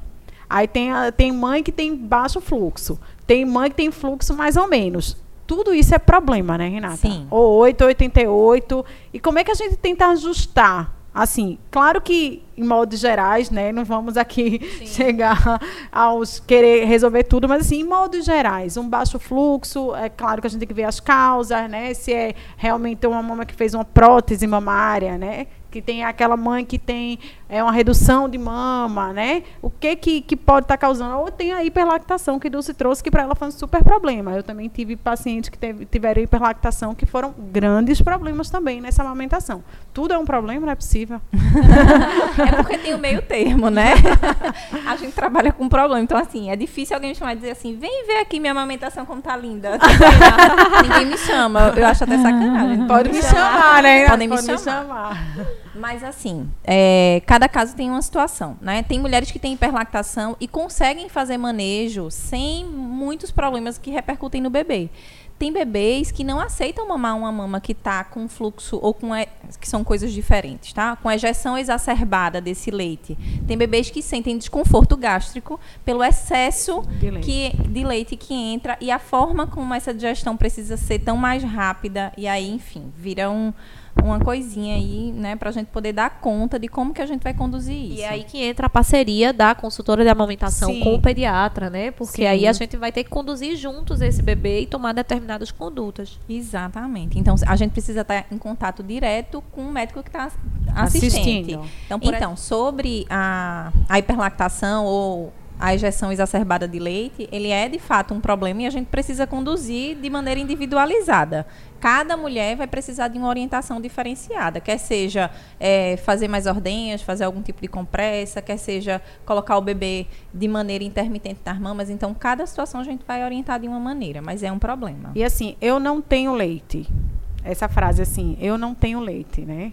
Aí tem, a- tem mãe que tem baixo fluxo, tem mãe que tem fluxo mais ou menos. Tudo isso é problema, né, Renata? Sim. Ou 8, 88. E como é que a gente tenta ajustar? Assim, claro que em modos gerais, né, não vamos aqui chegar aos querer resolver tudo, mas assim, em modos gerais, um baixo fluxo, é claro que a gente tem que ver as causas, né, se é realmente uma mama que fez uma prótese mamária, né, que tem aquela mãe que tem é, uma redução de mama, né? O que que, que pode estar causando? Ou tem a hiperlactação que Dulce trouxe, que para ela foi um super problema. Eu também tive pacientes que teve, tiveram hiperlactação que foram grandes problemas também nessa amamentação. Tudo é um problema, não é possível. É porque tem o meio termo, né? a gente trabalha com problema. Então, assim, é difícil alguém me chamar e dizer assim: vem ver aqui minha amamentação como tá linda. Ninguém me chama. Eu acho até sacanagem. Pode me chamar, né? Podem me Pode chamar. Mas assim, é, cada caso tem uma situação, né? Tem mulheres que têm hiperlactação e conseguem fazer manejo sem muitos problemas que repercutem no bebê. Tem bebês que não aceitam mamar uma mama que está com fluxo ou com e- que são coisas diferentes, tá? Com ejeção exacerbada desse leite. Tem bebês que sentem desconforto gástrico pelo excesso De leite. que de leite que entra e a forma como essa digestão precisa ser tão mais rápida e aí, enfim, vira um, uma coisinha aí, né, pra gente poder dar conta de como que a gente vai conduzir isso. E é aí que entra a parceria da consultora de amamentação Sim. com o pediatra, né? Porque Sim. aí a gente vai ter que conduzir juntos esse bebê e tomar determinadas condutas. Exatamente. Então, a gente precisa estar em contato direto com o médico que está assistente. Assistindo. Então, então sobre a, a hiperlactação ou a ejeção exacerbada de leite, ele é de fato um problema e a gente precisa conduzir de maneira individualizada. Cada mulher vai precisar de uma orientação diferenciada, quer seja eh, fazer mais ordenhas, fazer algum tipo de compressa, quer seja colocar o bebê de maneira intermitente nas mamas. Então, cada situação a gente vai orientar de uma maneira, mas é um problema. E assim, eu não tenho leite. Essa frase assim, eu não tenho leite, né?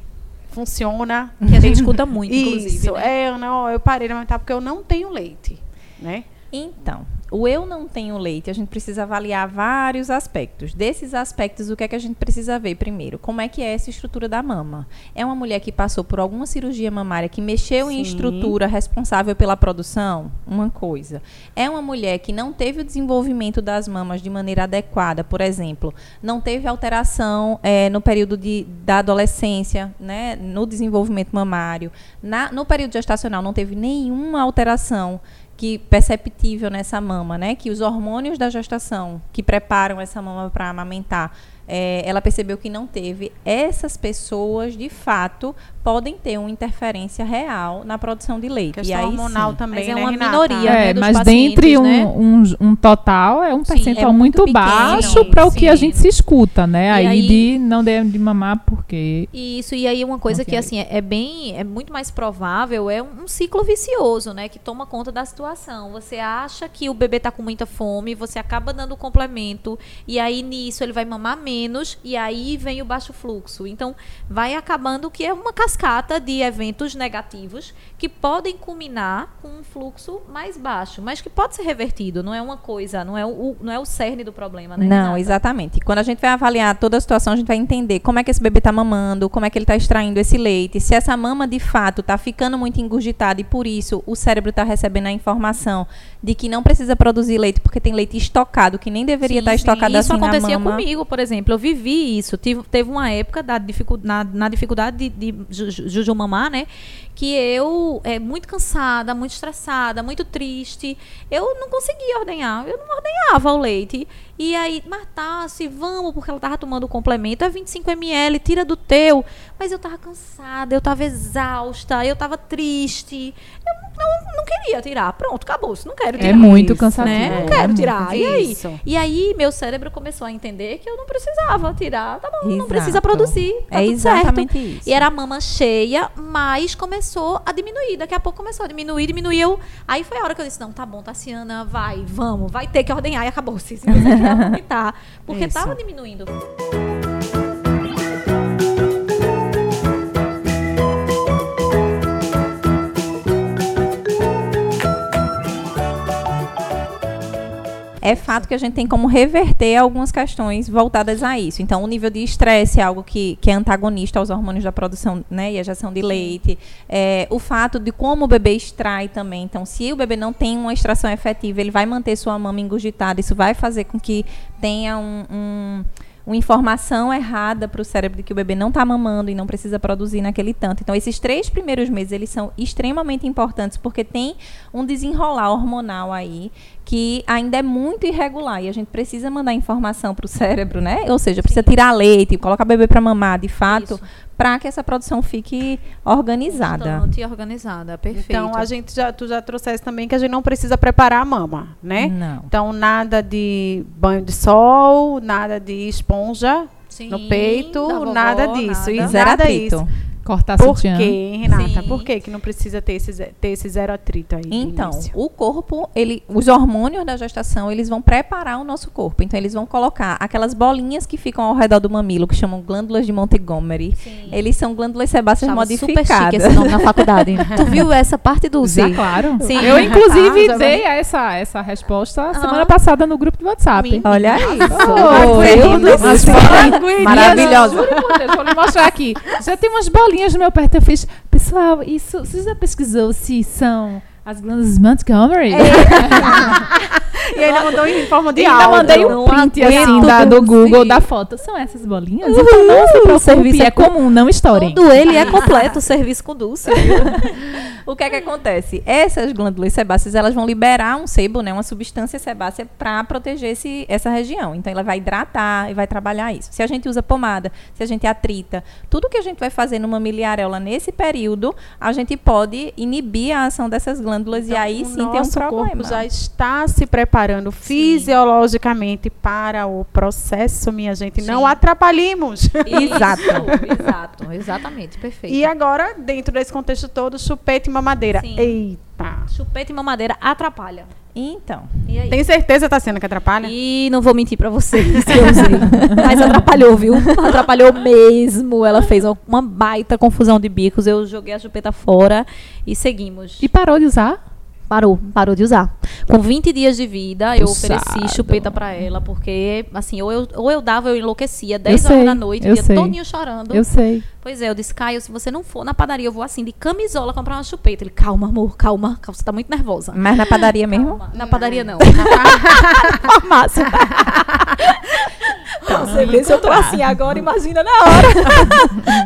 Funciona. Que a gente escuta muito, inclusive. Isso, né? é, eu não, eu parei de aumentar porque eu não tenho leite, né? Então, o eu não tenho leite, a gente precisa avaliar vários aspectos. Desses aspectos, o que é que a gente precisa ver primeiro? Como é que é essa estrutura da mama? É uma mulher que passou por alguma cirurgia mamária que mexeu em Sim. estrutura responsável pela produção? Uma coisa. É uma mulher que não teve o desenvolvimento das mamas de maneira adequada, por exemplo, não teve alteração eh, no período de, da adolescência, né, no desenvolvimento mamário. Na- no período gestacional não teve nenhuma alteração que perceptível nessa mama, né? Que os hormônios da gestação que preparam essa mama para amamentar, eh, ela percebeu que não teve. Essas pessoas, de fato, podem ter uma interferência real na produção de leite. Questão e aí, hormonal sim. também, Mas é né, uma Renata? minoria, É, né, dos mas dentre um, né? um, um total é um Sim, percentual é muito, muito baixo para o que a Sim. gente se escuta, né? Aí, aí- de não de, de mamar porque Isso, e aí uma coisa que assim é bem, é muito mais provável é um, um ciclo vicioso, né, que toma conta da situação. Você acha que o bebê tá com muita fome, você acaba dando o complemento e aí nisso ele vai mamar menos e aí vem o baixo fluxo. Então, vai acabando que é uma cascata de eventos negativos que podem culminar com um fluxo mais baixo, mas que pode ser revertido, não é uma coisa, não é o, não é o cerne do problema, né? Não, Renata? exatamente. Quando a gente vai avaliar toda a situação, a gente vai entender como é que esse bebê está mamando, como é que ele está extraindo esse leite, se essa mama de fato está ficando muito engurgitada e por isso o cérebro está recebendo a informação de que não precisa produzir leite porque tem leite estocado que nem deveria Sim, estar sim. estocado Isso assim acontecia na mama. comigo, por exemplo. Eu vivi isso. Tive, teve uma época da dificu na, na dificuldade de, de mamar, né? Que eu, é, muito cansada, muito estressada, muito triste, eu não conseguia ordenhar. Eu não ordenhava o leite. E aí, Martassi, vamos, porque ela tava tomando o complemento. É 25 ml, tira do teu. Mas eu tava cansada, eu tava exausta, eu tava triste. Eu não, não queria tirar. Pronto, acabou. Não quero tirar. É muito Isso, cansativo. Né? Não É, quero muito. tirar. E aí? Isso. E aí, meu cérebro começou a entender que eu não precisava tirar. Tá bom, não Exato. precisa produzir. Tá é tudo exatamente certo. isso. E era a mama cheia, mas começou a diminuir. Daqui a pouco começou a diminuir, diminuiu. Aí foi a hora que eu disse: não, tá bom, Tassiana, vai, vamos, vai ter que ordenhar. E acabou. Se você quer aumentar. Porque Isso. tava diminuindo. É fato que a gente tem como reverter algumas questões voltadas a isso. Então, o nível de estresse é algo que, que é antagonista aos hormônios da produção né, e ejeção de leite. É, o fato de como o bebê extrai também. Então, se o bebê não tem uma extração efetiva, ele vai manter sua mama engurgitada. Isso vai fazer com que tenha um- um uma informação errada para o cérebro de que o bebê não está mamando e não precisa produzir naquele tanto. Então, esses três primeiros meses, eles são extremamente importantes porque tem um desenrolar hormonal aí que ainda é muito irregular e a gente precisa mandar informação para o cérebro, né? Ou seja, precisa tirar leite, colocar o bebê para mamar, de fato, para que essa produção fique organizada. Constante e organizada. Perfeito. Então, a gente já, tu já trouxeste também que a gente não precisa preparar a mama, né? Não. Então, nada de banho de sol, nada de esponja Sim, no peito, vovó, nada disso. E nada. Zero nada atrito. isso. Cortar Por sutiã. quê, Renata? Sim. Por que que não precisa ter esse, ter esse zero atrito aí? Então, o corpo, ele, os hormônios da gestação, eles vão preparar o nosso corpo. Então, eles vão colocar aquelas bolinhas que ficam ao redor do mamilo, que chamam glândulas de Montgomery. Eles são glândulas sebáceas super modificadas. chique esse nome na faculdade. tu viu essa parte do Já, Z? claro. Sim. Eu, inclusive, Ah, dei essa, essa resposta semana Ah. passada no grupo do WhatsApp. Olha aí. Foi, eu eu não umas sei. bolinhas. Maravilhosa. Juro por Deus, vou lhe mostrar aqui. Já tem umas bolinhas no meu perto. Eu fiz, pessoal, isso, você já pesquisou se são as glândulas Montgomery? E ainda mandou em forma de ainda áudio. mandei um print assim da, do Google da foto. São essas bolinhas? Então não se preocupe, serviço é é com- comum, não estourem. Todo ele é completo, o serviço com Dulce. O que é que acontece? Essas glândulas sebáceas, elas vão liberar um sebo, né, uma substância sebácea para proteger esse, essa região. Então ela vai hidratar e vai trabalhar isso. Se a gente usa pomada, se a gente atrita, tudo que a gente vai fazer numa miliareola nesse período, a gente pode inibir a ação dessas glândulas e aí o sim tem um problema. corpo já está se preparando fisiologicamente para o processo, minha gente. Não Sim. atrapalhemos. Exato. Exato, exatamente, perfeito. E agora, dentro desse contexto todo, chupeta e mamadeira. Sim. Eita. Chupeta e mamadeira atrapalha. Então? Tem certeza, Tassiana, que atrapalha? E não vou mentir pra vocês que eu usei. Mas atrapalhou, viu? Atrapalhou mesmo. Ela fez uma baita confusão de bicos. Eu joguei a chupeta fora e seguimos. E parou de usar? Parou, parou de usar. Com 20 dias de vida, eu Puxado. ofereci chupeta pra ela, porque, assim, ou eu, ou eu dava, eu enlouquecia, 10 Eu horas sei, da noite, eu o dia sei. todinho chorando. Eu sei. Pois é, eu disse, Caio, se você não for na padaria, eu vou assim, de camisola, comprar uma chupeta. Ele, calma, amor, calma, calma, você tá muito nervosa. mas na padaria mesmo? Calma. Na padaria não. Na farmácia. Então, você vê se eu tô assim agora, imagina na hora.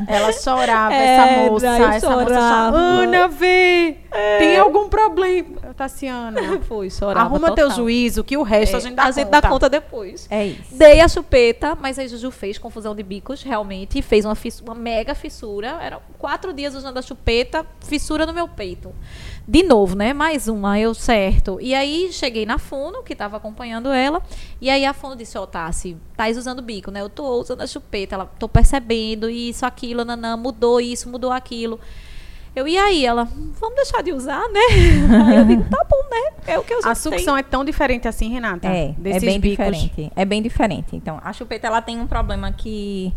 Ela chorava, É, essa moça. Essa moça chorava. chorava. Ana, vê. Tem algum problema? Tassiana. Foi, chorava Arruma teu total. juízo, que o resto É, a gente dá a gente conta. dá conta depois. É isso. Dei a chupeta, mas aí Juju fez confusão de bicos, realmente. Fez uma, fiss- uma mega fissura. Eram quatro dias usando a chupeta, fissura no meu peito. De novo, né? Mais uma, eu certo. E aí cheguei na Fono, que estava acompanhando ela. E aí a Fono disse: Ó, Tassi, Thais usando bico, né? Eu tô usando a chupeta, ela tô percebendo isso, aquilo, nanã, mudou isso, mudou aquilo. Eu, e aí? Ela, vamos deixar de usar, né? Aí eu digo, tá bom, né? É o que eu A sucção é tão diferente assim, Renata? É, é bem bicos. diferente. É bem diferente. Então, a chupeta ela tem um problema que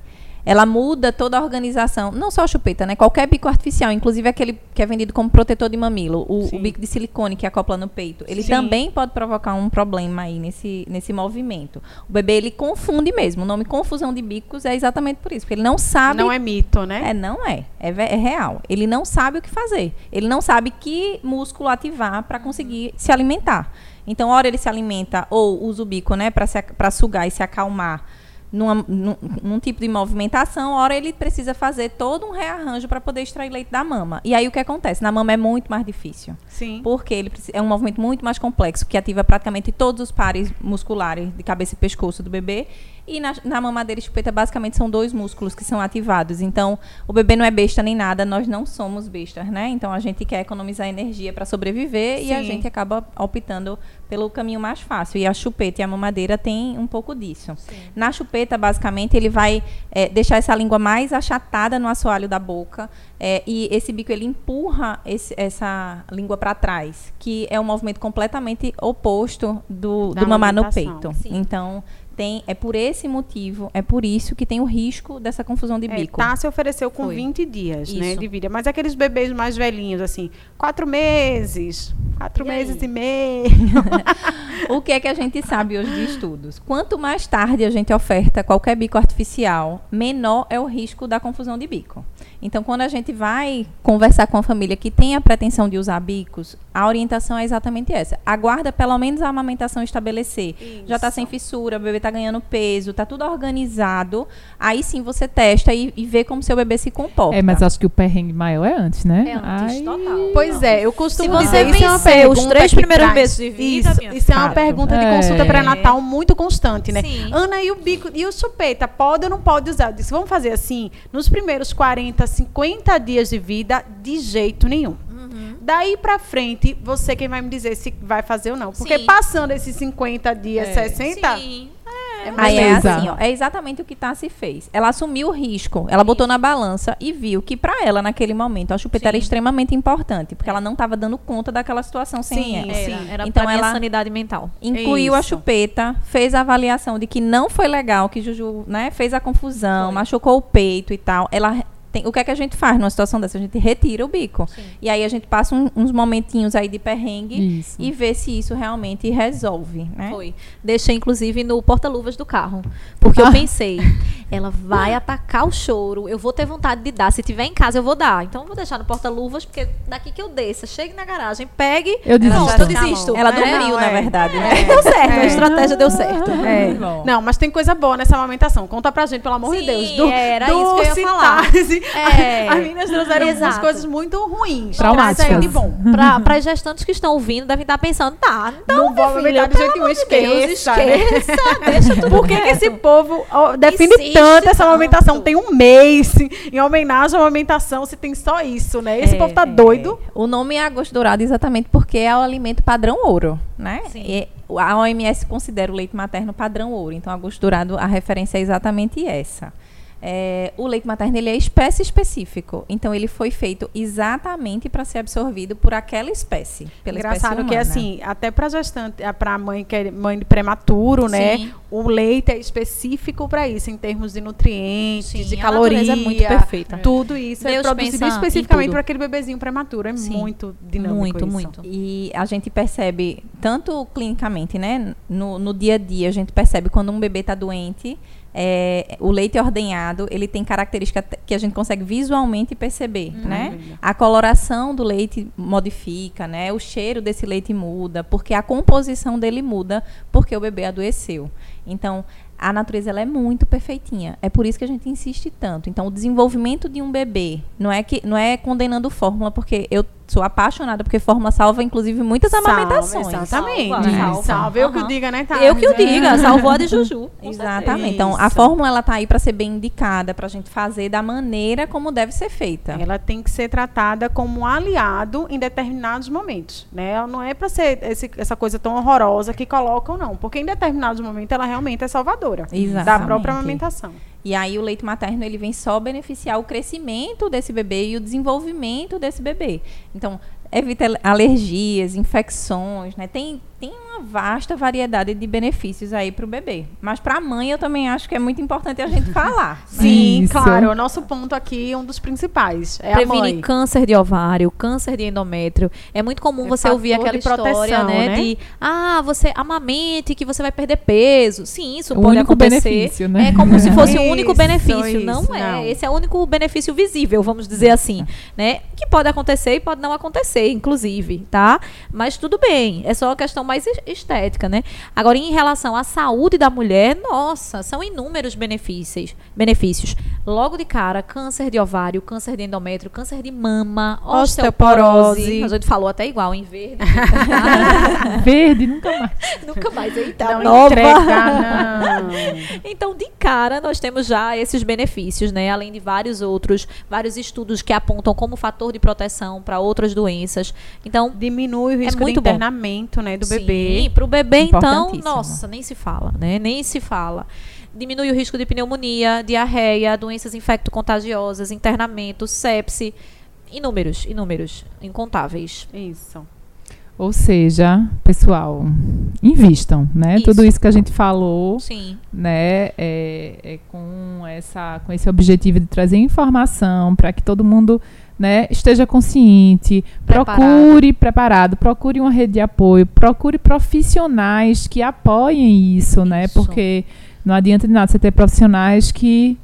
ela muda toda a organização. Não só a chupeta, né? Qualquer bico artificial, inclusive aquele que é vendido como protetor de mamilo, o, o bico de silicone que acopla no peito, ele Sim. também pode provocar um problema aí nesse, nesse movimento. O bebê ele confunde mesmo. O nome confusão de bicos é exatamente por isso, porque ele não sabe Não é mito, né? é, não é. É, é real. Ele não sabe o que fazer. Ele não sabe que músculo ativar para conseguir se alimentar. Então, hora ele se alimenta ou usa o bico, né, para sugar e se acalmar numa- num, num tipo de movimentação, hora ele precisa fazer todo um rearranjo para poder extrair leite da mama. E aí o que acontece? Na mama é muito mais difícil. Sim. Porque ele é um movimento muito mais complexo, que ativa praticamente todos os pares musculares de cabeça e pescoço do bebê. E na, na mamadeira e chupeta, basicamente, são dois músculos que são ativados. Então, o bebê não é besta nem nada, nós não somos bestas, né? Então, a gente quer economizar energia para sobreviver e a Sim. gente acaba optando pelo caminho mais fácil. E a chupeta e a mamadeira têm um pouco disso. Na chupeta, basicamente, ele vai eh, deixar essa língua mais achatada no assoalho da boca. eh, e esse bico ele empurra esse- essa língua para trás, que é um movimento completamente oposto do, Da do mamar no peito. Então, tem, é por esse motivo, é por isso que tem o risco dessa confusão de É, bico. tá, se ofereceu com Foi. 20 dias, né, Isso. de vida. Mas aqueles bebês mais velhinhos, assim, quatro meses, quatro E aí? meses e meio. O que é que a gente sabe hoje de estudos? Quanto mais tarde a gente oferta qualquer bico artificial, menor é o risco da confusão de bico. Então, quando a gente vai conversar com a família que tem a pretensão de usar bicos, a orientação é exatamente essa. Aguarda pelo menos a amamentação estabelecer. Já está sem fissura, o bebê está ganhando peso, está tudo organizado. Aí sim você testa e, e vê como seu bebê se comporta. É, mas acho que o perrengue maior é antes, né? É antes, Ai, total. Pois é, eu costumo Se dizer, você isso é uma vencer os três primeiros meses de vida, isso, isso é uma Pergunta de É. consulta pré-natal muito constante, né? Sim. Ana, e o bico, e o chupeta, pode ou não pode usar? Eu disse, vamos fazer assim, nos primeiros 40, 50 dias de vida, de jeito nenhum. Uhum. Daí pra frente, você quem vai me dizer se vai fazer ou não. Porque Sim. passando esses 50 dias, 60, Sim. É Aí é assim, ó, é exatamente o que Tassi fez. Ela assumiu o risco, ela botou na balança e viu que pra ela naquele momento a chupeta era extremamente importante, porque ela não estava dando conta daquela situação sem Sim, ela. Era, era Então pra minha ela- sanidade mental. Incluiu a Isso. chupeta, fez a avaliação de que não foi legal, que Juju, né, fez a confusão, Foi. machucou o peito e tal. Ela tem- o que é que a gente faz numa situação dessa? A gente retira o bico. E aí a gente passa um- uns momentinhos aí de perrengue Isso. e vê se isso realmente resolve, né? Foi. Deixei, inclusive, no porta-luvas do carro. Porque Ah. eu pensei, ela vai atacar o choro, eu vou ter vontade de dar. Se tiver em casa, eu vou dar. Então, eu vou deixar no porta-luvas, porque daqui que eu desça, chegue na garagem, pegue. Eu desisto. Pronto, eu desisto. Ela É, dormiu, não, na é. verdade, né? Deu certo, a É. estratégia deu certo. É. Não, mas tem coisa boa nessa amamentação. Conta pra gente, pelo amor de Sim, Deus. Do, era do isso que eu ia falar. É. As meninas trouxeram umas Exato. coisas muito ruins. Traumáticas. De bom. Para as gestantes que estão ouvindo, devem estar pensando, tá, então, Não vou filha, pelo jeito nenhum, amor de Deus, esqueça. né? esqueça, deixa tudo Por que, que esse povo ó, defende Insiste tanto essa tanto. amamentação? Tem um mês em homenagem à amamentação, se tem só isso, né? Esse É, povo tá doido. O nome é agosto dourado exatamente porque é o alimento padrão ouro, né? Sim. E a OMS considera o leite materno padrão ouro, então agosto dourado a referência é exatamente essa. É, o leite materno ele é espécie específico, então ele foi feito exatamente para ser absorvido por aquela espécie, pela Engraçado espécie que assim, até pra gestante, pra mãe que é mãe de prematuro, né? Sim. O leite é específico para isso, em termos de nutrientes, Sim, de a caloria. natureza é muito perfeita. Tudo isso é Deus produzido pensa em especificamente para aquele bebezinho prematuro. É Sim. muito dinâmico Muito, isso. muito. E a gente percebe, tanto clinicamente, né? No, no dia a dia, a gente percebe quando um bebê está doente, é, o leite ordenhado, ele tem característica te- que a gente consegue visualmente perceber, né? A coloração do leite modifica, né? O cheiro desse leite muda, porque a composição dele muda, porque o bebê adoeceu. Então, a natureza ela é muito perfeitinha. É por isso que a gente insiste tanto. Então, o desenvolvimento de um bebê não é que não é condenando fórmula, porque eu sou apaixonada porque fórmula salva inclusive muitas Salva, amamentações. Exatamente. Salva, Salva. salva. Eu que o diga, né, tá? Eu que o diga, salvou a de Juju. Exatamente. Então, a fórmula ela tá aí para ser bem indicada, para a gente fazer da maneira como deve ser feita. Ela tem que ser tratada como um aliado em determinados momentos, né? Ela não é para ser esse- essa coisa tão horrorosa que colocam, não. Porque em determinados momentos ela realmente é salvadora da Exatamente. própria amamentação. E aí o leite materno ele vem só beneficiar o crescimento desse bebê e o desenvolvimento desse bebê. Então, evita alergias, infecções, né? Tem, tem uma vasta variedade de benefícios aí para o bebê. Mas para a mãe eu também acho que é muito importante a gente falar. Sim, Isso. claro. O nosso ponto aqui, um dos principais, é mãe. câncer de ovário, câncer de endométrio. É muito comum É você ouvir aquela de proteção, história, né, né? De, ah, você amamente que você vai perder peso. Sim, isso O pode único acontecer. benefício, né? É como se fosse o único Isso, benefício. não isso, é. não. Esse é o único benefício visível, vamos dizer assim, né? Que pode acontecer e pode não acontecer, inclusive, tá? Mas tudo bem. É só uma questão mais es- estética, né? Agora, em relação à saúde da mulher, nossa, são inúmeros benefícios. Benefícios. Logo de cara, câncer de ovário, câncer de endométrio, câncer de mama, osteoporose. Osteoporose. A gente falou até igual em verde. Verde, nunca mais. Nunca mais. Eita, Não nova. entregar, não. Então, de cara, nós temos já esses benefícios, né? Além de vários outros, vários estudos que apontam como fator de proteção para outras doenças. Então, Diminui o risco de muito bom. internamento, né, do bebê. Sim, para o bebê, então, nossa, nem se fala, né? Nem se fala. Diminui o risco de pneumonia, diarreia, doenças infecto-contagiosas, internamento, sepse. Inúmeros, inúmeros, incontáveis. Isso. Ou seja, pessoal, invistam, né? Isso. Tudo isso que a gente falou, Sim, né, é, é com essa, com esse objetivo de trazer informação para que todo mundo, né, esteja consciente, Preparado. procure preparado, procure uma rede de apoio, procure profissionais que apoiem isso, né? Isso. Porque não adianta de nada você ter profissionais que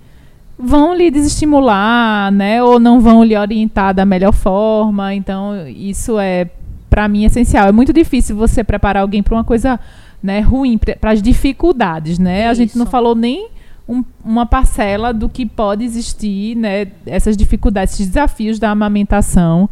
vão lhe desestimular, né, ou não vão lhe orientar da melhor forma. Então, isso é para mim essencial. É muito difícil você preparar alguém para uma coisa, né, ruim, para as dificuldades, né? A gente não Isso. falou nem um- uma parcela do que pode existir, né, essas dificuldades, esses desafios da amamentação.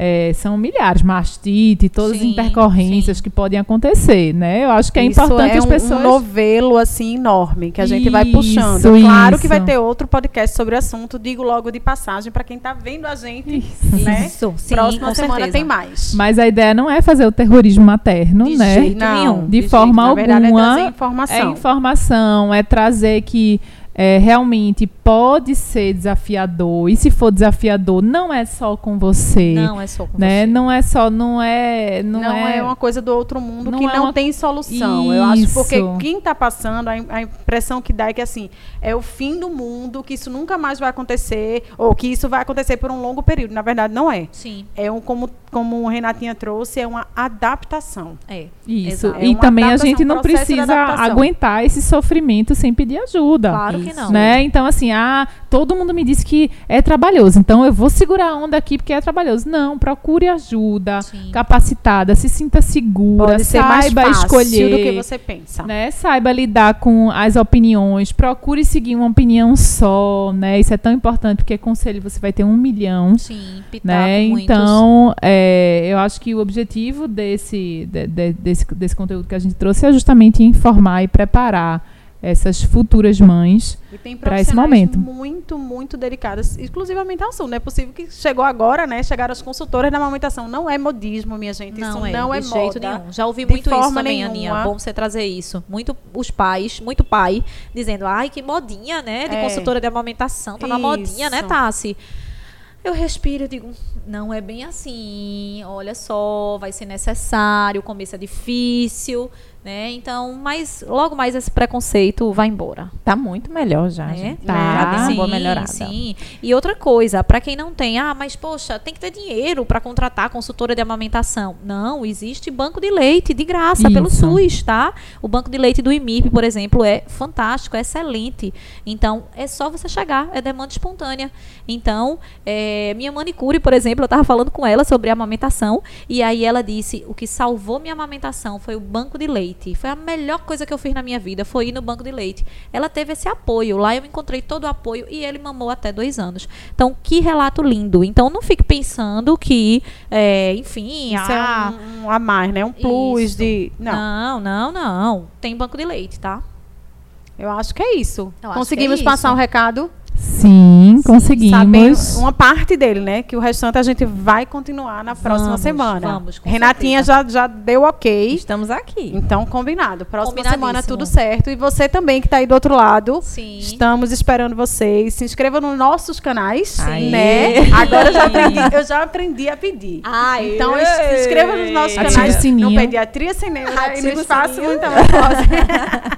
É, são milhares, mastite, todas as Sim, intercorrências sim. que podem acontecer, né? Eu acho que é Isso importante é as pessoas um novelo assim enorme que a gente vai puxando. Isso, claro que vai isso. ter outro podcast sobre o assunto. Digo logo de passagem para quem está vendo a gente. Né? Isso, sim, Próxima semana certeza. tem mais. Mas a ideia não é fazer o terrorismo materno, De né? jeito Não, nenhum. De jeito. forma Na verdade, alguma, é trazer É informação. informação, é trazer que é, realmente pode ser desafiador. E se for desafiador, não é só com você. Não é só com né? você. Não é só, não é. Não, Não, é... uma coisa do outro mundo que é não uma- tem solução. Eu acho porque Isso. quem está passando, a, a impressão que dá é que assim, é o fim do mundo, que isso nunca mais vai acontecer, ou que isso vai acontecer por um longo período. Na verdade, não é. Sim, É um, como, como o Renatinha trouxe, é uma adaptação. é. Isso. É E também a gente não precisa aguentar esse sofrimento sem pedir ajuda. Claro que não. Né? Então, assim, ah, todo mundo me disse que é trabalhoso, então eu vou segurar a onda aqui porque é trabalhoso. Não, procure ajuda, Sim. capacitada, se sinta segura, Pode ser mais saiba fácil escolher. do que você pensa. Né? Saiba lidar com as opiniões, procure seguir uma opinião só, né? Isso é tão importante porque conselho você vai ter um milhão, Sim, pitaco, né? Então, é, eu acho que o objetivo desse, de- de- desse, desse conteúdo que a gente trouxe é justamente informar e preparar essas futuras mães. E tem pra esse momento. muito, muito dedicadas, exclusive à amamentação. Não é possível que chegou agora, né? Chegaram as consultoras da amamentação. Não é modismo, minha gente. Não isso é, não é de moda. jeito nenhum. Já ouvi de muito isso também, nenhuma. Aninha. Bom você trazer isso. Muito os pais, muito pai, dizendo, ai, que modinha, né? De É. consultora de amamentação. Tá na modinha, né, Isso. Tassi? Eu respiro e digo, não é bem assim. Olha só, vai ser necessário, o começo é difícil, né? Então, mas logo mais esse preconceito vai embora. Tá muito melhor já, né? gente. Tá. Uma sim, boa melhorada. Sim. E outra coisa, para quem não tem, ah, mas poxa, tem que ter dinheiro para contratar consultora de amamentação. Não, existe banco de leite de graça pelo Isso. SUS, tá? O banco de leite do IMIP, por exemplo, é fantástico, é excelente. Então, é só você chegar, é demanda espontânea. Então, é, minha manicure, por exemplo, eu tava falando com ela sobre amamentação e aí ela disse: "O que salvou minha amamentação foi o banco de leite. Foi a melhor coisa que eu fiz na minha vida, foi ir no banco de leite. Ela teve esse apoio. Lá eu encontrei todo o apoio e ele mamou até dois anos. Então, que relato lindo. Então, não fique pensando que, é, enfim, Isso ah, é um, um a mais, né? Um plus Isso. de. Não, não, não, não. Tem banco de leite, tá? eu acho que é isso. Eu acho Conseguimos é passar o recado? Sim, conseguimos. uma parte dele, né? Que o restante a gente vai continuar na próxima Vamos, semana. vamos, com Renatinha já, já deu ok. Estamos aqui. Então, combinado. Próxima semana tudo certo. E você também que está aí do outro lado. Sim. Estamos esperando vocês. Se inscreva nos nossos canais, Sim. né? Agora eu já aprendi, eu já aprendi a pedir. Ai, Então se inscreva nos nossos Ative canais o sininho. no Pediatria e Ative no o Espaço sininho. Muita Metamorfose.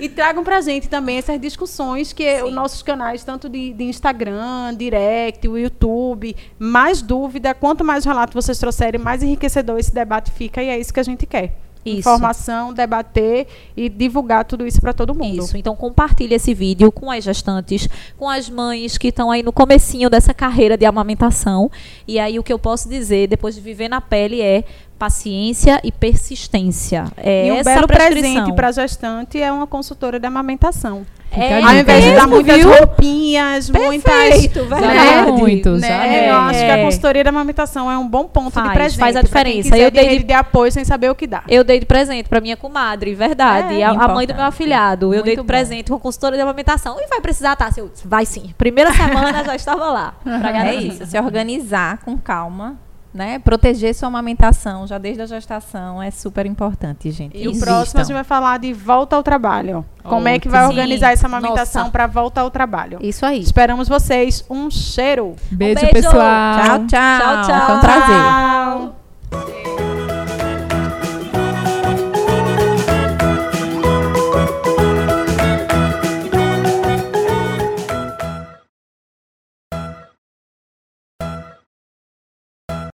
e tragam pra gente também essas discussões que os nossos canais, tanto de, de Instagram, Direct, o YouTube, mais dúvida, quanto mais relato vocês trouxerem, mais enriquecedor esse debate fica e é isso que a gente quer. Isso. Informação, debater e divulgar tudo isso para todo mundo. Isso, então compartilhe esse vídeo com as gestantes, com as mães que estão aí no comecinho dessa carreira de amamentação. E aí o que eu posso dizer, depois de viver na pele, é paciência e persistência. É E um belo presente para a gestante é uma consultora de amamentação. É, Fica Ao invés de dar muitas viu? roupinhas, muitas. Perfeito, verdade. deu muito, já Né? deu. Eu acho que a É. consultoria de amamentação é um bom ponto Faz, de presente. faz a diferença. Eu de dei de- de apoio sem saber o que dá. Eu dei de presente para minha comadre, verdade. É, a, a mãe do meu afilhado. Eu Muito dei de bom. presente com consultora de amamentação. E vai precisar, tá? Eu, vai sim. Primeira semana já estava lá. Pra É isso, se organizar com calma, né? Proteger sua amamentação já desde a gestação é super importante, gente. E o Existam. próximo a gente vai falar de volta ao trabalho. Como é que vai Sim. organizar essa amamentação para volta ao trabalho? Isso aí. Esperamos vocês. Um cheiro. Beijo, beijo. pessoal. Tchau, tchau. Tchau, tchau. Foi um prazer. Tchau.